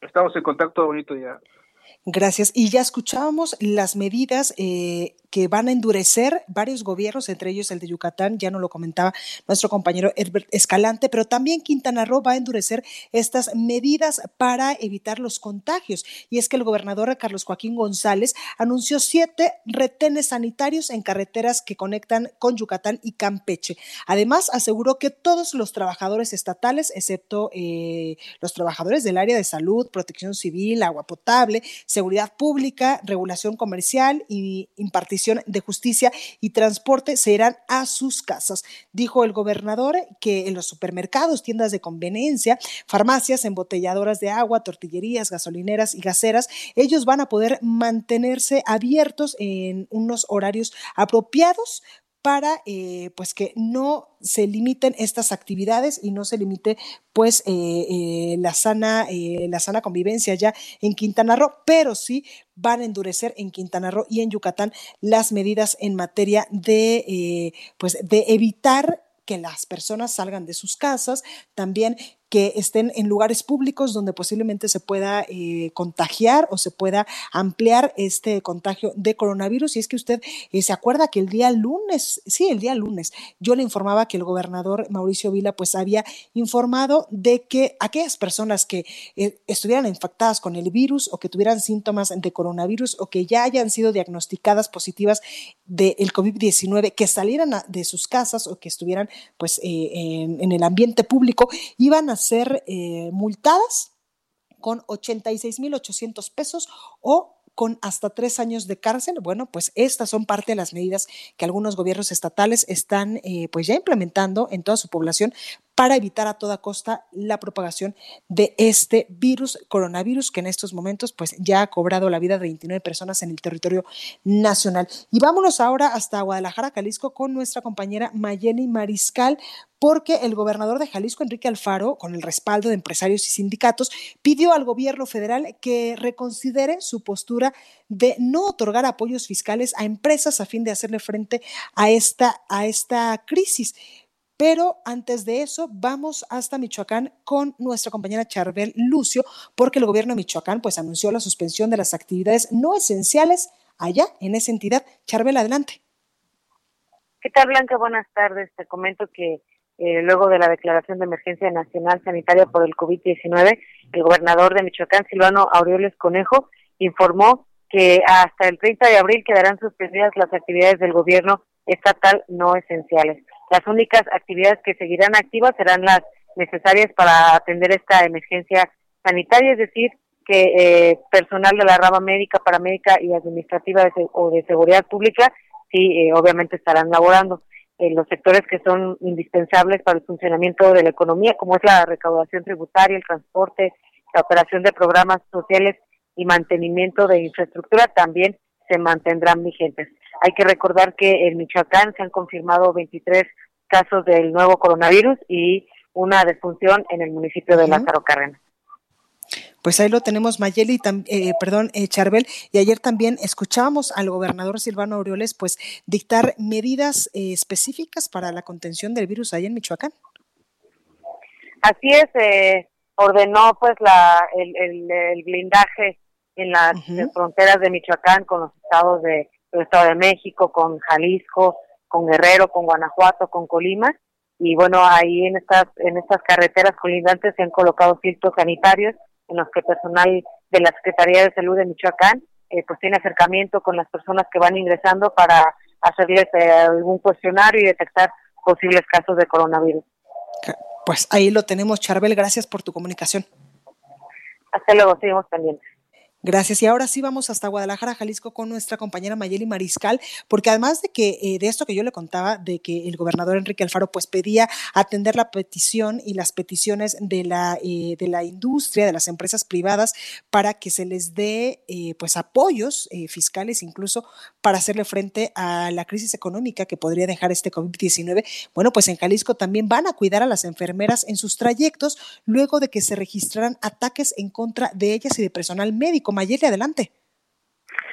Estamos en contacto, bonito día. Gracias. Y ya escuchábamos las medidas eh, que van a endurecer varios gobiernos, entre ellos el de Yucatán, ya nos lo comentaba nuestro compañero Herbert Escalante, pero también Quintana Roo va a endurecer estas medidas para evitar los contagios. Y es que el gobernador Carlos Joaquín González anunció siete retenes sanitarios en carreteras que conectan con Yucatán y Campeche. Además, aseguró que todos los trabajadores estatales, excepto eh, los trabajadores del área de salud, protección civil, agua potable, seguridad pública, regulación comercial y impartición de Justicia y Transporte se irán a sus casas. Dijo el gobernador que en los supermercados, tiendas de conveniencia, farmacias, embotelladoras de agua, tortillerías, gasolineras y gaseras, ellos van a poder mantenerse abiertos en unos horarios apropiados para eh, pues que no se limiten estas actividades y no se limite pues eh, eh, la sana la sana convivencia ya en Quintana Roo, pero sí van a endurecer en Quintana Roo y en Yucatán las medidas en materia de pues de evitar que las personas salgan de sus casas, también que estén en lugares públicos donde posiblemente se pueda eh, contagiar o se pueda ampliar este contagio de coronavirus. Y es que usted eh, se acuerda que el día lunes, sí, el día lunes, yo le informaba que el gobernador Mauricio Vila pues había informado de que aquellas personas que eh, estuvieran infectadas con el virus o que tuvieran síntomas de coronavirus o que ya hayan sido diagnosticadas positivas del COVID-19, que salieran de sus casas o que estuvieran pues en el ambiente público, iban a ser eh, multadas con 86.800 pesos o con hasta tres años de cárcel. Bueno, pues estas son parte de las medidas que algunos gobiernos estatales están eh, pues ya implementando en toda su población para evitar a toda costa la propagación de este virus, coronavirus, que en estos momentos pues ya ha cobrado la vida de 29 personas en el territorio nacional. Y vámonos ahora hasta Guadalajara, Jalisco, con nuestra compañera Mayeni Mariscal, porque el gobernador de Jalisco, Enrique Alfaro, con el respaldo de empresarios y sindicatos, pidió al gobierno federal que reconsidere su postura de no otorgar apoyos fiscales a empresas a fin de hacerle frente a esta, a esta crisis. Pero antes de eso, vamos hasta Michoacán con nuestra compañera Charbel Lucio, porque el gobierno de Michoacán pues anunció la suspensión de las actividades no esenciales allá en esa entidad. Charbel, adelante. ¿Qué tal, Blanca? Buenas tardes. Te comento que eh, luego de la declaración de emergencia nacional sanitaria por el COVID-19, el gobernador de Michoacán, Silvano Aureoles Conejo, informó que hasta el 30 de abril quedarán suspendidas las actividades del gobierno estatal no esenciales. Las únicas actividades que seguirán activas serán las necesarias para atender esta emergencia sanitaria, es decir, que eh, personal de la rama médica, paramédica y administrativa o de seguridad pública, sí, eh, obviamente estarán laborando en los sectores que son indispensables para el funcionamiento de la economía, como es la recaudación tributaria, el transporte, la operación de programas sociales y mantenimiento de infraestructura, también se mantendrán vigentes. Hay que recordar que en Michoacán se han confirmado 23 casos del nuevo coronavirus y una defunción en el municipio de Lázaro Cárdenas. Pues ahí lo tenemos, Mayeli, eh, perdón, eh, Charbel, y ayer también escuchábamos al gobernador Silvano Aureoles, pues, dictar medidas eh, específicas para la contención del virus ahí en Michoacán. Así es, eh, ordenó pues la, el, blindaje en las fronteras de Michoacán con los estados de el Estado de México, con Jalisco, con Guerrero, con Guanajuato, con Colima, y bueno, ahí en estas en estas carreteras colindantes se han colocado filtros sanitarios en los que personal de la Secretaría de Salud de Michoacán eh, pues tiene acercamiento con las personas que van ingresando para hacerles eh, algún cuestionario y detectar posibles casos de coronavirus. Pues ahí lo tenemos, Charbel, gracias por tu comunicación. Hasta luego, seguimos pendientes. Gracias. Y ahora sí vamos hasta Guadalajara, Jalisco, con nuestra compañera Mayeli Mariscal, porque además de que eh, de esto que yo le contaba, de que el gobernador Enrique Alfaro pues pedía atender la petición y las peticiones de la eh, de la industria, de las empresas privadas, para que se les dé eh, pues apoyos fiscales, incluso para hacerle frente a la crisis económica que podría dejar este COVID-19. Bueno, pues en Jalisco también van a cuidar a las enfermeras en sus trayectos luego de que se registraran ataques en contra de ellas y de personal médico. Mayeli, adelante.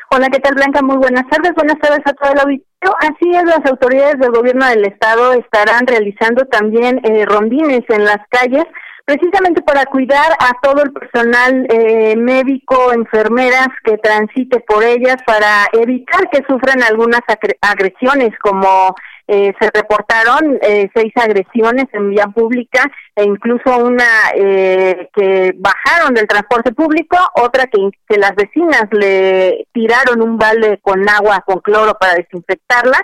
Hola, ¿qué tal Blanca? Muy buenas tardes. Buenas tardes a todo el auditorio. Así es, las autoridades del gobierno del estado estarán realizando también eh, rondines en las calles precisamente para cuidar a todo el personal eh, médico, enfermeras que transite por ellas, para evitar que sufran algunas agresiones como eh, se reportaron eh, seis agresiones en vía pública e incluso una eh, que bajaron del transporte público, otra que, que las vecinas le tiraron un balde con agua con cloro para desinfectarla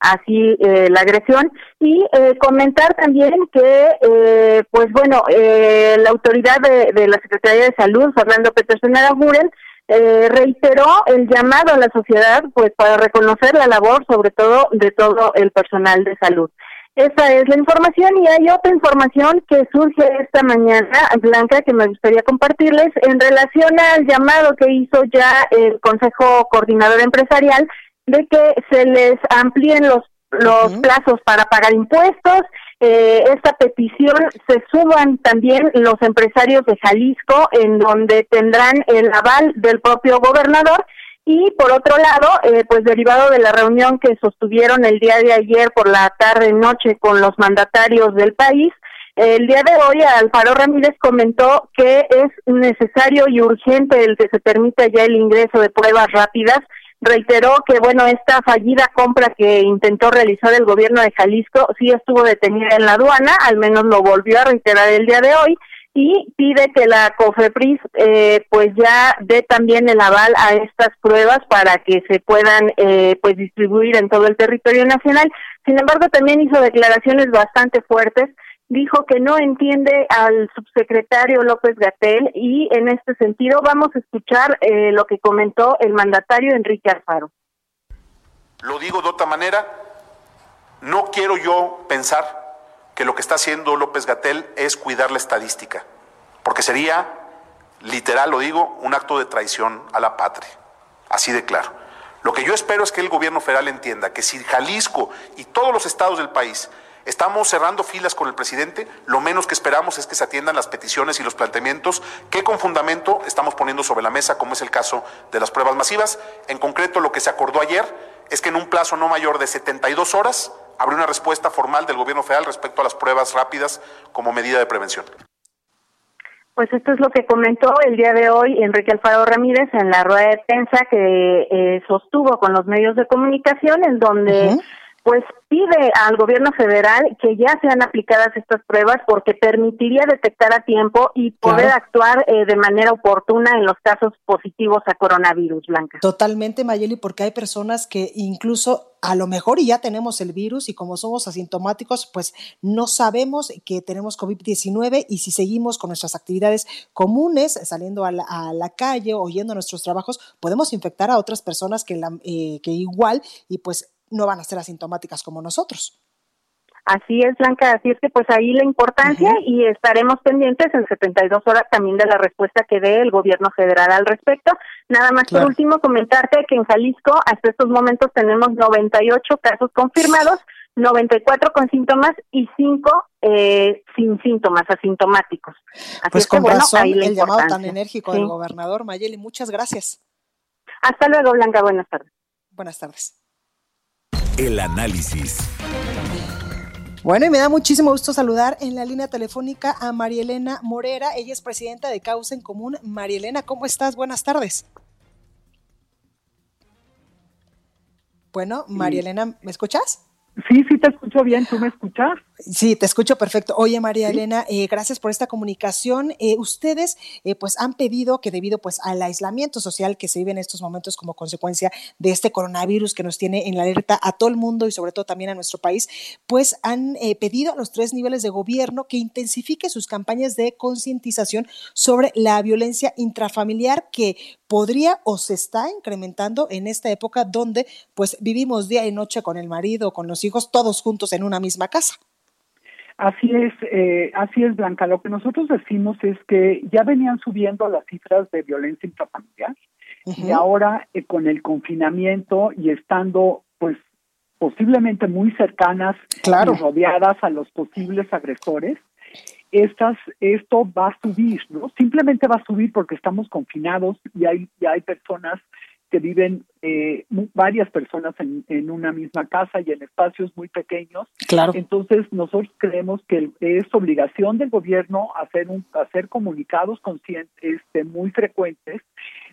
así eh, la agresión. Y eh, comentar también que eh, pues bueno eh, la autoridad de, de, la Secretaría de Salud Fernando Peterson Araguren eh, reiteró el llamado a la sociedad pues para reconocer la labor sobre todo de todo el personal de salud. Esa es la información y hay otra información que surge esta mañana, Blanca, que me gustaría compartirles en relación al llamado que hizo ya el Consejo Coordinador Empresarial de que se les amplíen los los plazos para pagar impuestos. Eh, esta petición se suban también los empresarios de Jalisco, en donde tendrán el aval del propio gobernador. Y por otro lado, eh, pues derivado de la reunión que sostuvieron el día de ayer por la tarde noche con los mandatarios del país, el día de hoy Alfaro Ramírez comentó que es necesario y urgente el que se permita ya el ingreso de pruebas rápidas reiteró que bueno esta fallida compra que intentó realizar el gobierno de Jalisco sí estuvo detenida en la aduana al menos lo volvió a reiterar el día de hoy y pide que la COFEPRIS eh, pues ya dé también el aval a estas pruebas para que se puedan eh, pues distribuir en todo el territorio nacional. Sin embargo, también hizo declaraciones bastante fuertes dijo que no entiende al subsecretario López Gatel y en este sentido vamos a escuchar eh, lo que comentó el mandatario Enrique Alfaro. Lo digo de otra manera, no quiero yo pensar que lo que está haciendo López Gatel es cuidar la estadística, porque sería, literal lo digo, un acto de traición a la patria, así de claro. Lo que yo espero es que el gobierno federal entienda que si Jalisco y todos los estados del país Estamos cerrando filas con el presidente. Lo menos que esperamos es que se atiendan las peticiones y los planteamientos que con fundamento estamos poniendo sobre la mesa, como es el caso de las pruebas masivas. En concreto, lo que se acordó ayer es que en un plazo no mayor de 72 horas habrá una respuesta formal del gobierno federal respecto a las pruebas rápidas como medida de prevención. Pues esto es lo que comentó el día de hoy Enrique Alfaro Ramírez en la rueda de prensa que eh, sostuvo con los medios de comunicación, en donde pues pide al gobierno federal que ya sean aplicadas estas pruebas porque permitiría detectar a tiempo y poder actuar eh, de manera oportuna en los casos positivos a coronavirus, Blanca. Totalmente, Mayeli, porque hay personas que incluso a lo mejor ya tenemos el virus y como somos asintomáticos, pues no sabemos que tenemos COVID-19 y si seguimos con nuestras actividades comunes, saliendo a la, calle o yendo a nuestros trabajos, podemos infectar a otras personas que, la, eh, que igual y pues no van a ser asintomáticas como nosotros. Así es, Blanca, así es que pues ahí la importancia y estaremos pendientes en 72 horas también de la respuesta que dé el gobierno federal al respecto. Nada más por último comentarte que en Jalisco hasta estos momentos tenemos 98 casos confirmados, 94 con síntomas y 5 eh, sin síntomas, asintomáticos. Así pues es con que, bueno, razón ahí la el llamado tan enérgico Sí. del gobernador Mayeli. Muchas gracias. Hasta luego, Blanca, buenas tardes. Buenas tardes. El análisis. Bueno, y me da muchísimo gusto saludar en la línea telefónica a María Elena Morera. Ella es presidenta de Causa en Común. María Elena, ¿cómo estás? Buenas tardes. Bueno, María Elena, ¿me escuchas? Sí, sí te escucho bien, ¿tú me escuchas? Sí, te escucho perfecto. Oye, María Elena, eh, gracias por esta comunicación. Eh, ustedes, eh, pues, han pedido que debido, pues, al aislamiento social que se vive en estos momentos como consecuencia de este coronavirus que nos tiene en la alerta a todo el mundo y sobre todo también a nuestro país, pues, han eh, pedido a los tres niveles de gobierno que intensifique sus campañas de concientización sobre la violencia intrafamiliar que podría o se está incrementando en esta época donde, pues, vivimos día y noche con el marido, con los hijos, todos juntos en una misma casa. Así es, eh, así es, Blanca. Lo que nosotros decimos es que ya venían subiendo las cifras de violencia intrafamiliar y ahora eh, con el confinamiento y estando, pues, posiblemente muy cercanas Claro. y rodeadas a los posibles agresores, estas, esto va a subir, ¿no? Simplemente va a subir porque estamos confinados y hay, y hay personas que viven, eh, varias personas en, en una misma casa y en espacios muy pequeños. Claro. Entonces, nosotros creemos que es obligación del gobierno hacer, un, hacer comunicados este, muy frecuentes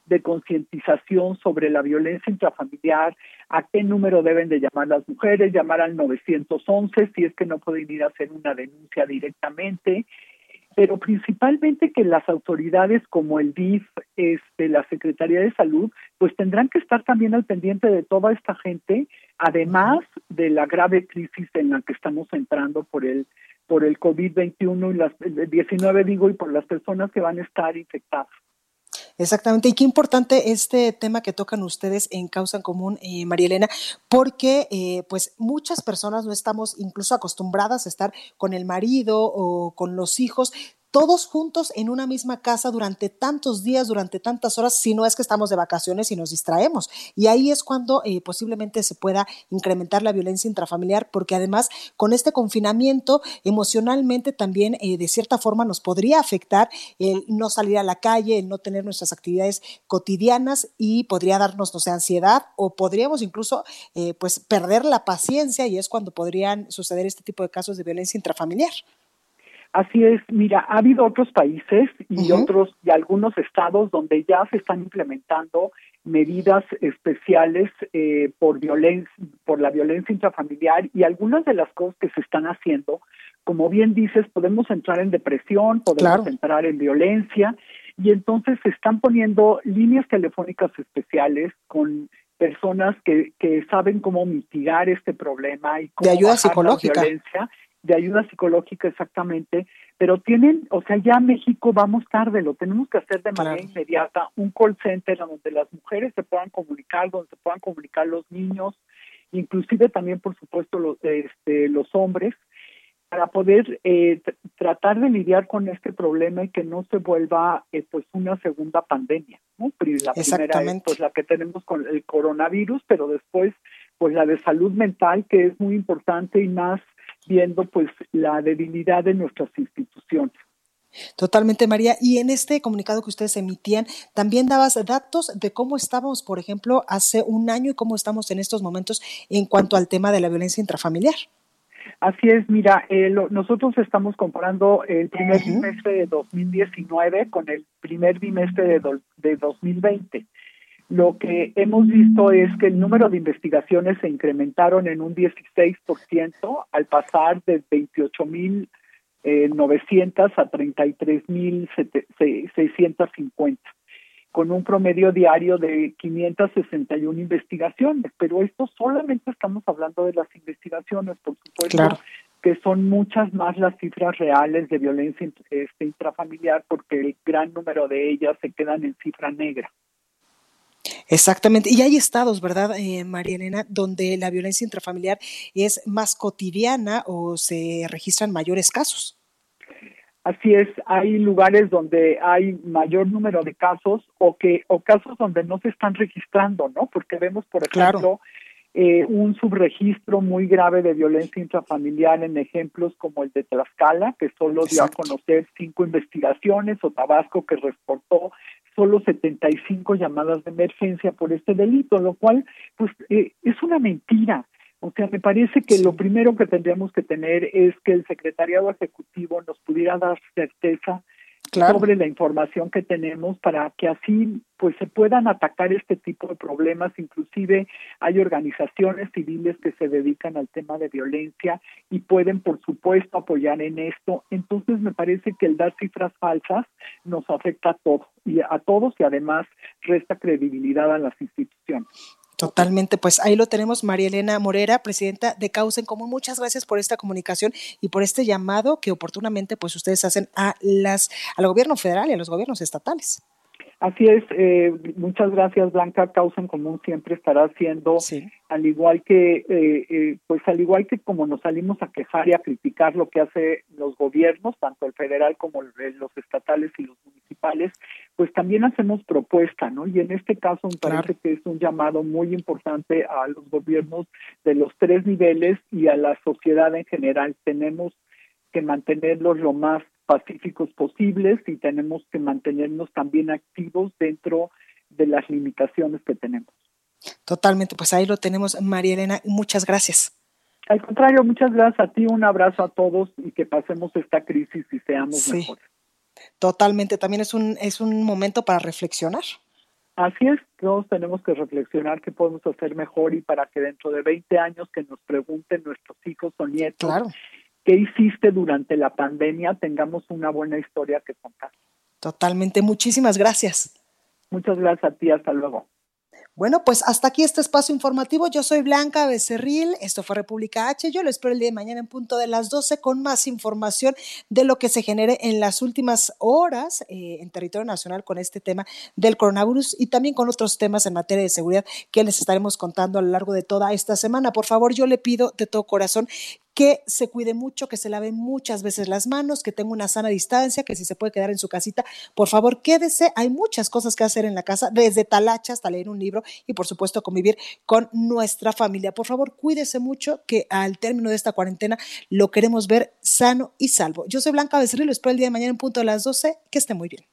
de concientización sobre la violencia intrafamiliar, a qué número deben de llamar las mujeres, llamar al 911 si es que no pueden ir a hacer una denuncia directamente, pero principalmente que las autoridades como el DIF, este, la Secretaría de Salud, pues tendrán que estar también al pendiente de toda esta gente, además de la grave crisis en la que estamos entrando por el por el COVID-21 y las el 19 digo y por las personas que van a estar infectadas. Exactamente, y qué importante este tema que tocan ustedes en Causa en Común, eh, María Elena, porque eh, pues muchas personas no estamos incluso acostumbradas a estar con el marido o con los hijos todos juntos en una misma casa durante tantos días, durante tantas horas, si no es que estamos de vacaciones y nos distraemos. Y ahí es cuando eh, posiblemente se pueda incrementar la violencia intrafamiliar, porque además con este confinamiento emocionalmente también eh, de cierta forma nos podría afectar el no salir a la calle, el no tener nuestras actividades cotidianas y podría darnos, no sé, ansiedad o podríamos incluso eh, pues perder la paciencia y es cuando podrían suceder este tipo de casos de violencia intrafamiliar. Así es, mira, ha habido otros países y otros y algunos estados donde ya se están implementando medidas especiales eh, por violencia, por la violencia intrafamiliar y algunas de las cosas que se están haciendo, como bien dices, podemos entrar en depresión, podemos Claro. entrar en violencia y entonces se están poniendo líneas telefónicas especiales con personas que, que saben cómo mitigar este problema y cómo De ayuda bajar la psicológica. violencia de ayuda psicológica exactamente, pero tienen, o sea, ya México vamos tarde, lo tenemos que hacer de manera inmediata, un call center donde las mujeres se puedan comunicar, donde se puedan comunicar los niños, inclusive también, por supuesto, los, este, los hombres, para poder eh, tr- tratar de lidiar con este problema y que no se vuelva eh, pues una segunda pandemia. ¿no? La primera es pues la que tenemos con el coronavirus, pero después pues la de salud mental que es muy importante y más viendo pues la debilidad de nuestras instituciones. Totalmente, María. Y en este comunicado que ustedes emitían, también dabas datos de cómo estábamos, por ejemplo, hace un año y cómo estamos en estos momentos en cuanto al tema de la violencia intrafamiliar. Así es, mira, eh, lo- nosotros estamos comparando el primer bimestre de 2019 con el primer bimestre de, do- de 2020. Lo que hemos visto es que el número de investigaciones se incrementaron en un 16% al pasar de 28 mil eh, 900 a 33 mil 650 con un promedio diario de 561 investigaciones, pero esto solamente estamos hablando de las investigaciones, por supuesto que son muchas más las cifras reales de violencia este, intrafamiliar porque el gran número de ellas se quedan en cifra negra. Exactamente. Y hay estados, ¿verdad, eh, María Elena, donde la violencia intrafamiliar es más cotidiana o se registran mayores casos? Así es, hay lugares donde hay mayor número de casos o que o casos donde no se están registrando, ¿no? Porque vemos, por ejemplo, eh, un subregistro muy grave de violencia intrafamiliar en ejemplos como el de Tlaxcala, que solo dio a conocer cinco investigaciones, o Tabasco, que reportó solo 75 llamadas de emergencia por este delito, lo cual pues eh, es una mentira. O sea, me parece que lo primero que tendríamos que tener es que el secretariado ejecutivo nos pudiera dar certeza sobre la información que tenemos para que así pues se puedan atacar este tipo de problemas. Inclusive hay organizaciones civiles que se dedican al tema de violencia y pueden por supuesto apoyar en esto. Entonces me parece que el dar cifras falsas nos afecta a todos y a todos y además resta credibilidad a las instituciones Totalmente, pues ahí lo tenemos, María Elena Morera, presidenta de Causa en Común. Muchas gracias por esta comunicación y por este llamado que oportunamente pues ustedes hacen a las al gobierno federal y a los gobiernos estatales. Así es, eh, muchas gracias Blanca. Causa en Común siempre estará haciendo, al igual que, eh, eh, pues al igual que como nos salimos a quejar y a criticar lo que hace los gobiernos, tanto el federal como los estatales y los municipales, pues también hacemos propuesta, ¿no? Y en este caso me parece que es un llamado muy importante a los gobiernos de los tres niveles y a la sociedad en general. Tenemos que mantenerlos lo más pacíficos posibles y tenemos que mantenernos también activos dentro de las limitaciones que tenemos. Totalmente, pues ahí lo tenemos, María Elena, muchas gracias. Al contrario, muchas gracias a ti, un abrazo a todos y que pasemos esta crisis y seamos mejores. Totalmente, también es un, es un momento para reflexionar. Así es, todos tenemos que reflexionar qué podemos hacer mejor y para que dentro de 20 años que nos pregunten nuestros hijos o nietos claro qué hiciste durante la pandemia, tengamos una buena historia que contar. Totalmente, muchísimas gracias. Muchas gracias a ti, hasta luego. Bueno, pues hasta aquí este espacio informativo. Yo soy Blanca Becerril, esto fue República H. Yo lo espero el día de mañana en punto de las 12 con más información de lo que se genere en las últimas horas eh, en territorio nacional con este tema del coronavirus y también con otros temas en materia de seguridad que les estaremos contando a lo largo de toda esta semana. Por favor, yo le pido de todo corazón que se cuide mucho, que se lave muchas veces las manos, que tenga una sana distancia, que si se puede quedar en su casita, por favor quédese. Hay muchas cosas que hacer en la casa, desde talacha hasta leer un libro y por supuesto convivir con nuestra familia. Por favor, cuídese mucho, que al término de esta cuarentena lo queremos ver sano y salvo. Yo soy Blanca Becerril, lo espero el día de mañana en punto de las 12. Que esté muy bien.